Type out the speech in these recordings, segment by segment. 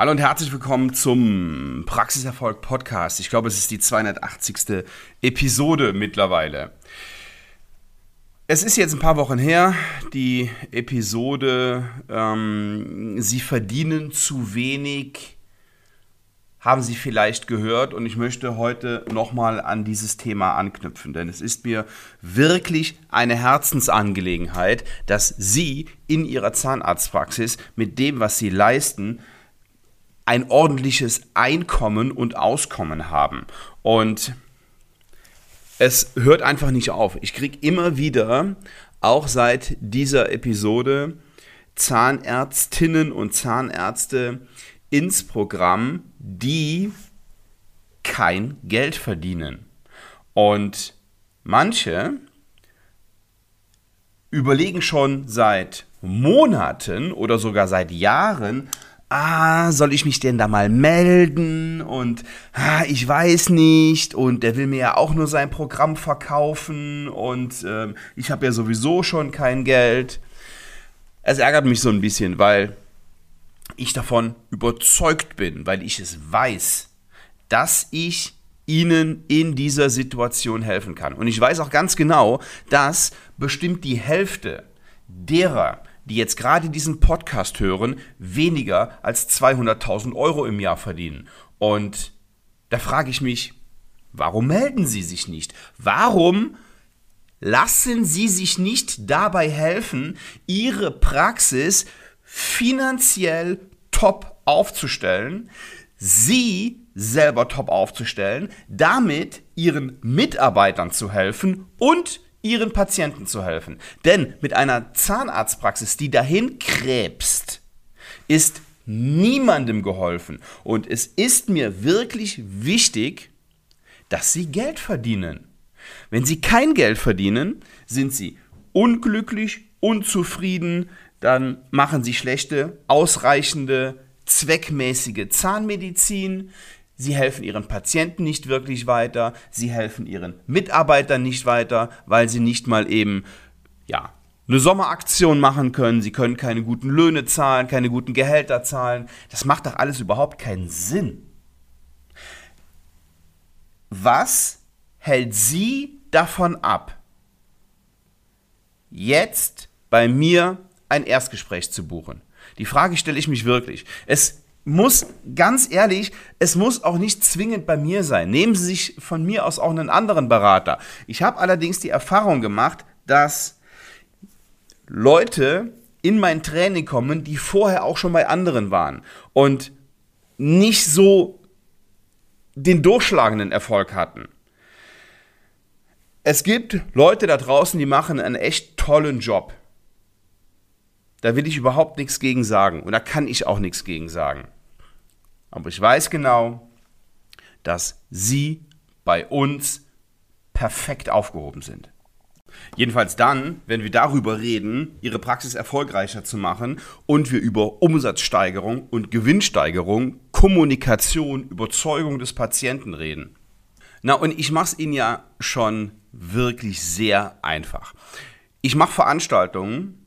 Hallo und herzlich willkommen zum Praxiserfolg Podcast. Ich glaube, es ist die 280. Episode mittlerweile. Es ist jetzt ein paar Wochen her, die Episode ähm, Sie verdienen zu wenig, haben Sie vielleicht gehört und ich möchte heute nochmal an dieses Thema anknüpfen, denn es ist mir wirklich eine Herzensangelegenheit, dass Sie in Ihrer Zahnarztpraxis mit dem, was Sie leisten, ein ordentliches Einkommen und Auskommen haben. Und es hört einfach nicht auf. Ich kriege immer wieder, auch seit dieser Episode, Zahnärztinnen und Zahnärzte ins Programm, die kein Geld verdienen. Und manche überlegen schon seit Monaten oder sogar seit Jahren, ah, soll ich mich denn da mal melden? Und ah, ich weiß nicht. Und der will mir ja auch nur sein Programm verkaufen. Und ähm, ich habe ja sowieso schon kein Geld. Es ärgert mich so ein bisschen, weil ich davon überzeugt bin, weil ich es weiß, dass ich ihnen in dieser Situation helfen kann. Und ich weiß auch ganz genau, dass bestimmt die Hälfte derer, die jetzt gerade diesen Podcast hören, weniger als 200.000 Euro im Jahr verdienen. Und da frage ich mich, warum melden Sie sich nicht? Warum lassen Sie sich nicht dabei helfen, Ihre Praxis finanziell top aufzustellen, Sie selber top aufzustellen, damit Ihren Mitarbeitern zu helfen und ihren Patienten zu helfen. Denn mit einer Zahnarztpraxis, die dahin krebst, ist niemandem geholfen. Und es ist mir wirklich wichtig, dass sie Geld verdienen. Wenn sie kein Geld verdienen, sind sie unglücklich, unzufrieden, dann machen sie schlechte, ausreichende, zweckmäßige Zahnmedizin, Sie helfen ihren Patienten nicht wirklich weiter, sie helfen ihren Mitarbeitern nicht weiter, weil sie nicht mal eben, ja, eine Sommeraktion machen können, sie können keine guten Löhne zahlen, keine guten Gehälter zahlen. Das macht doch alles überhaupt keinen Sinn. Was hält Sie davon ab, jetzt bei mir ein Erstgespräch zu buchen? Die Frage stelle ich mich wirklich. Es muss ganz ehrlich, es muss auch nicht zwingend bei mir sein. Nehmen Sie sich von mir aus auch einen anderen Berater. Ich habe allerdings die Erfahrung gemacht, dass Leute in mein Training kommen, die vorher auch schon bei anderen waren und nicht so den durchschlagenden Erfolg hatten. Es gibt Leute da draußen, die machen einen echt tollen Job. Da will ich überhaupt nichts gegen sagen und da kann ich auch nichts gegen sagen. Aber ich weiß genau, dass Sie bei uns perfekt aufgehoben sind. Jedenfalls dann, wenn wir darüber reden, Ihre Praxis erfolgreicher zu machen und wir über Umsatzsteigerung und Gewinnsteigerung, Kommunikation, Überzeugung des Patienten reden. Na, und ich mache es Ihnen ja schon wirklich sehr einfach. Ich mache Veranstaltungen,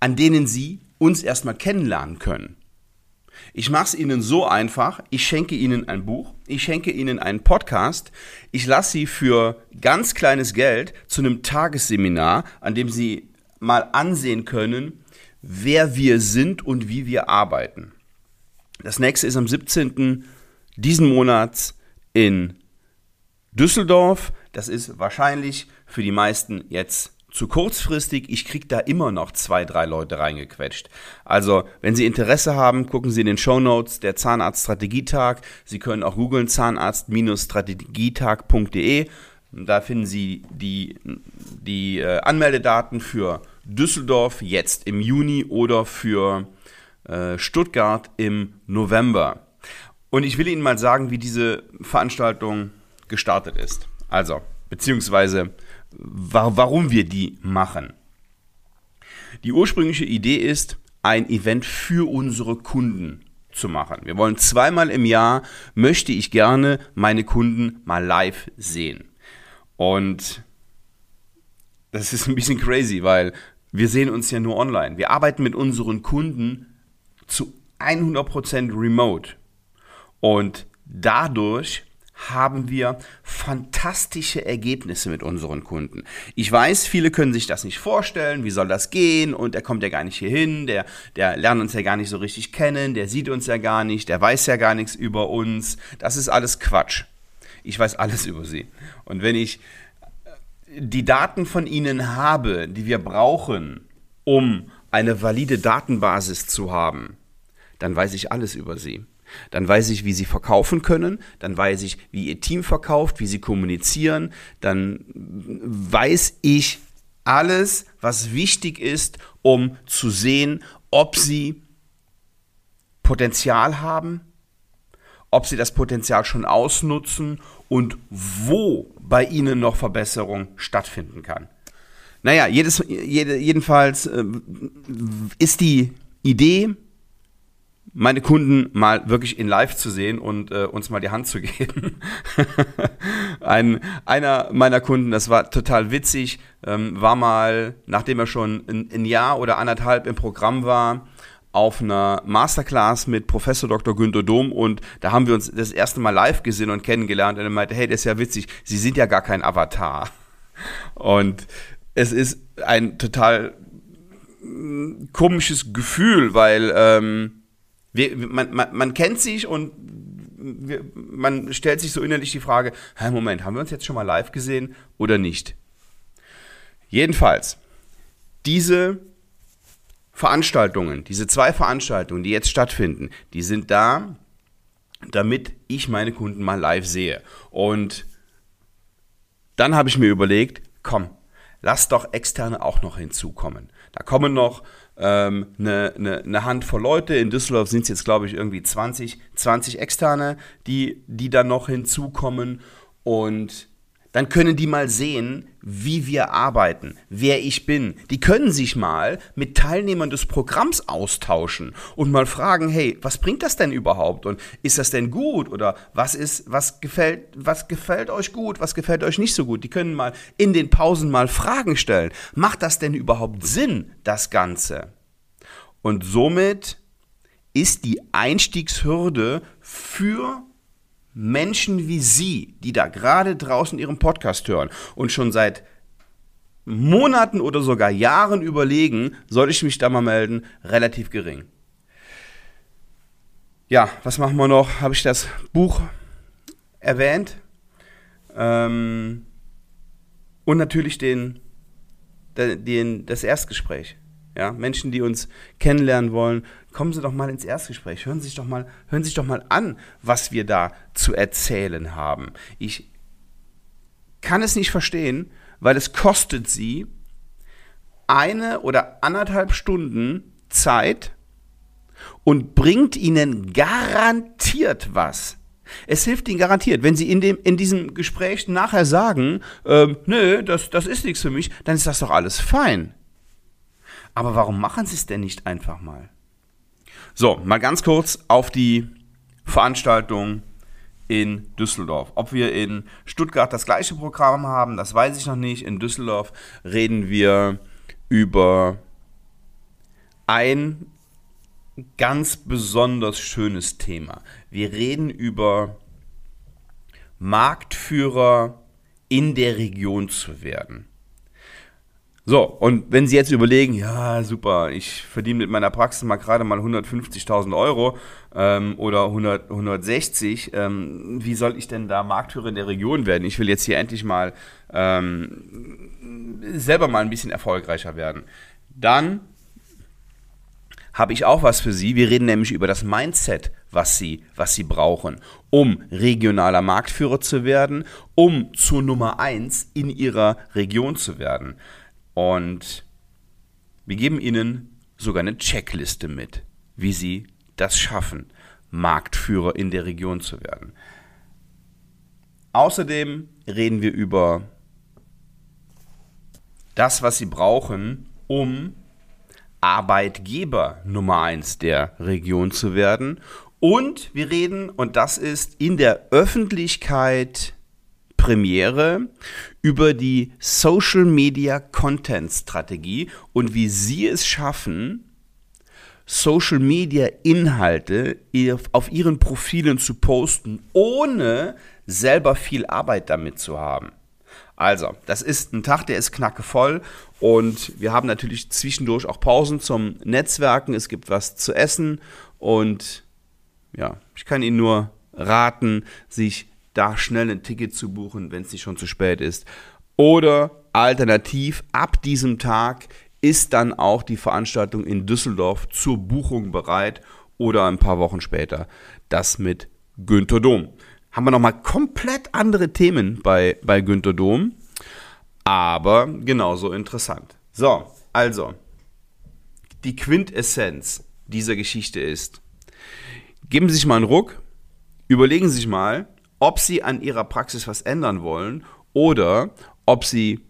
an denen Sie uns erstmal kennenlernen können. Ich mache es Ihnen so einfach, ich schenke Ihnen ein Buch, ich schenke Ihnen einen Podcast, ich lasse Sie für ganz kleines Geld zu einem Tagesseminar, an dem Sie mal ansehen können, wer wir sind und wie wir arbeiten. Das nächste ist am 17. diesen Monats in Düsseldorf. Das ist wahrscheinlich für die meisten jetzt zu kurzfristig, ich kriege da immer noch zwei, drei Leute reingequetscht. Also, wenn Sie Interesse haben, gucken Sie in den Show Notes der Zahnarzt-Strategietag. Sie können auch googeln zahnarzt-strategietag.de. Da finden Sie die, die äh, Anmeldedaten für Düsseldorf jetzt im Juni oder für äh, Stuttgart im November. Und ich will Ihnen mal sagen, wie diese Veranstaltung gestartet ist. Also, beziehungsweise warum wir die machen. Die ursprüngliche Idee ist, ein Event für unsere Kunden zu machen. Wir wollen zweimal im Jahr, möchte ich gerne meine Kunden mal live sehen. Und das ist ein bisschen crazy, weil wir sehen uns ja nur online. Wir arbeiten mit unseren Kunden zu 100% remote. Und dadurch haben wir fantastische Ergebnisse mit unseren Kunden. Ich weiß, viele können sich das nicht vorstellen, wie soll das gehen und der kommt ja gar nicht hier hin, der, der lernt uns ja gar nicht so richtig kennen, der sieht uns ja gar nicht, der weiß ja gar nichts über uns. Das ist alles Quatsch. Ich weiß alles über sie. Und wenn ich äh, die Daten von ihnen habe, die wir brauchen, um eine valide Datenbasis zu haben, dann weiß ich alles über sie. Dann weiß ich, wie sie verkaufen können, dann weiß ich, wie ihr Team verkauft, wie sie kommunizieren, dann weiß ich alles, was wichtig ist, um zu sehen, ob sie Potenzial haben, ob sie das Potenzial schon ausnutzen und wo bei ihnen noch Verbesserung stattfinden kann. Naja, jedes, jede, jedenfalls äh, ist die Idee, meine Kunden mal wirklich in Live zu sehen und äh, uns mal die Hand zu geben. ein, einer meiner Kunden, das war total witzig, ähm, war mal, nachdem er schon ein, ein, Jahr oder anderthalb im Programm war, auf einer Masterclass mit Professor Dr. Günter Dom und da haben wir uns das erste Mal live gesehen und kennengelernt und er meinte, hey, das ist ja witzig, Sie sind ja gar kein Avatar. Und es ist ein total mm, komisches Gefühl, weil ähm, wir, man, man, man kennt sich und wir, man stellt sich so innerlich die Frage, Moment, haben wir uns jetzt schon mal live gesehen oder nicht? Jedenfalls, diese Veranstaltungen, diese zwei Veranstaltungen, die jetzt stattfinden, die sind da, damit ich meine Kunden mal live sehe. Und dann habe ich mir überlegt, komm, lass doch externe auch noch hinzukommen. Da kommen noch eine, eine, eine Handvoll Leute. In Düsseldorf sind es jetzt, glaube ich, irgendwie 20, 20 Externe, die, die dann noch hinzukommen. Und dann können die mal sehen, wie wir arbeiten, wer ich bin. Die können sich mal mit Teilnehmern des Programms austauschen und mal fragen, hey, was bringt das denn überhaupt und ist das denn gut oder was ist, was gefällt, was gefällt euch gut, was gefällt euch nicht so gut? Die können mal in den Pausen mal Fragen stellen. Macht das denn überhaupt Sinn, das Ganze? Und somit ist die Einstiegshürde für Menschen wie Sie, die da gerade draußen Ihren Podcast hören und schon seit Monaten oder sogar Jahren überlegen, soll ich mich da mal melden, relativ gering. Ja, was machen wir noch? Habe ich das Buch erwähnt? Ähm, und natürlich den, den, das Erstgespräch. Ja, Menschen, die uns kennenlernen wollen, kommen Sie doch mal ins Erstgespräch. Hören Sie sich doch mal, hören Sie sich doch mal an, was wir da zu erzählen haben. Ich kann es nicht verstehen, weil es kostet Sie eine oder anderthalb Stunden Zeit und bringt Ihnen garantiert was. Es hilft Ihnen garantiert. Wenn Sie in, dem, in diesem Gespräch nachher sagen, ähm, nö, das, das ist nichts für mich, dann ist das doch alles fein. Aber warum machen Sie es denn nicht einfach mal? So, mal ganz kurz auf die Veranstaltung in Düsseldorf. Ob wir in Stuttgart das gleiche Programm haben, das weiß ich noch nicht. In Düsseldorf reden wir über ein ganz besonders schönes Thema. Wir reden über Marktführer in der Region zu werden. So, und wenn Sie jetzt überlegen, ja, super, ich verdiene mit meiner Praxis mal gerade mal 150.000 Euro ähm, oder 100, 160, ähm, wie soll ich denn da Marktführer in der Region werden? Ich will jetzt hier endlich mal ähm, selber mal ein bisschen erfolgreicher werden. Dann habe ich auch was für Sie. Wir reden nämlich über das Mindset, was Sie, was Sie brauchen, um regionaler Marktführer zu werden, um zur Nummer 1 in Ihrer Region zu werden. Und wir geben Ihnen sogar eine Checkliste mit, wie Sie das schaffen, Marktführer in der Region zu werden. Außerdem reden wir über das, was Sie brauchen, um Arbeitgeber Nummer 1 der Region zu werden. Und wir reden, und das ist in der Öffentlichkeit Premiere über die Social Media Content Strategie und wie Sie es schaffen, Social Media Inhalte auf ihren Profilen zu posten, ohne selber viel Arbeit damit zu haben. Also, das ist ein Tag, der ist knackevoll und wir haben natürlich zwischendurch auch Pausen zum Netzwerken. Es gibt was zu essen und ja, ich kann Ihnen nur raten, sich da schnell ein Ticket zu buchen, wenn es nicht schon zu spät ist. Oder alternativ, ab diesem Tag ist dann auch die Veranstaltung in Düsseldorf zur Buchung bereit oder ein paar Wochen später das mit Günter Dom haben wir nochmal komplett andere Themen bei, bei Günter Dom, aber genauso interessant. So, also, die Quintessenz dieser Geschichte ist, geben Sie sich mal einen Ruck, überlegen Sie sich mal, ob Sie an Ihrer Praxis was ändern wollen oder ob Sie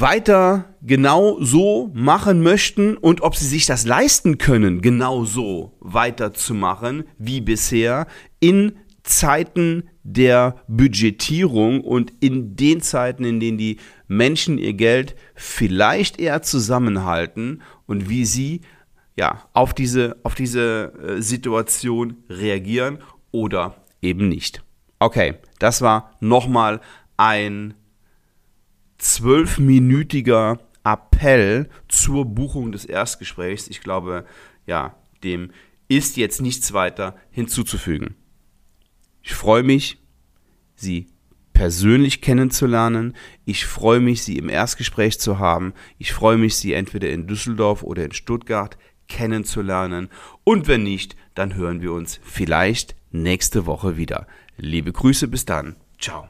weiter genau so machen möchten und ob sie sich das leisten können, genau so weiterzumachen wie bisher in Zeiten der Budgetierung und in den Zeiten, in denen die Menschen ihr Geld vielleicht eher zusammenhalten und wie sie ja, auf diese, auf diese äh, Situation reagieren oder eben nicht. Okay, das war nochmal ein zwölfminütiger Appell zur Buchung des Erstgesprächs. Ich glaube, ja, dem ist jetzt nichts weiter hinzuzufügen. Ich freue mich, Sie persönlich kennenzulernen. Ich freue mich, Sie im Erstgespräch zu haben. Ich freue mich, Sie entweder in Düsseldorf oder in Stuttgart kennenzulernen. Und wenn nicht, dann hören wir uns vielleicht nächste Woche wieder. Liebe Grüße, bis dann. Ciao.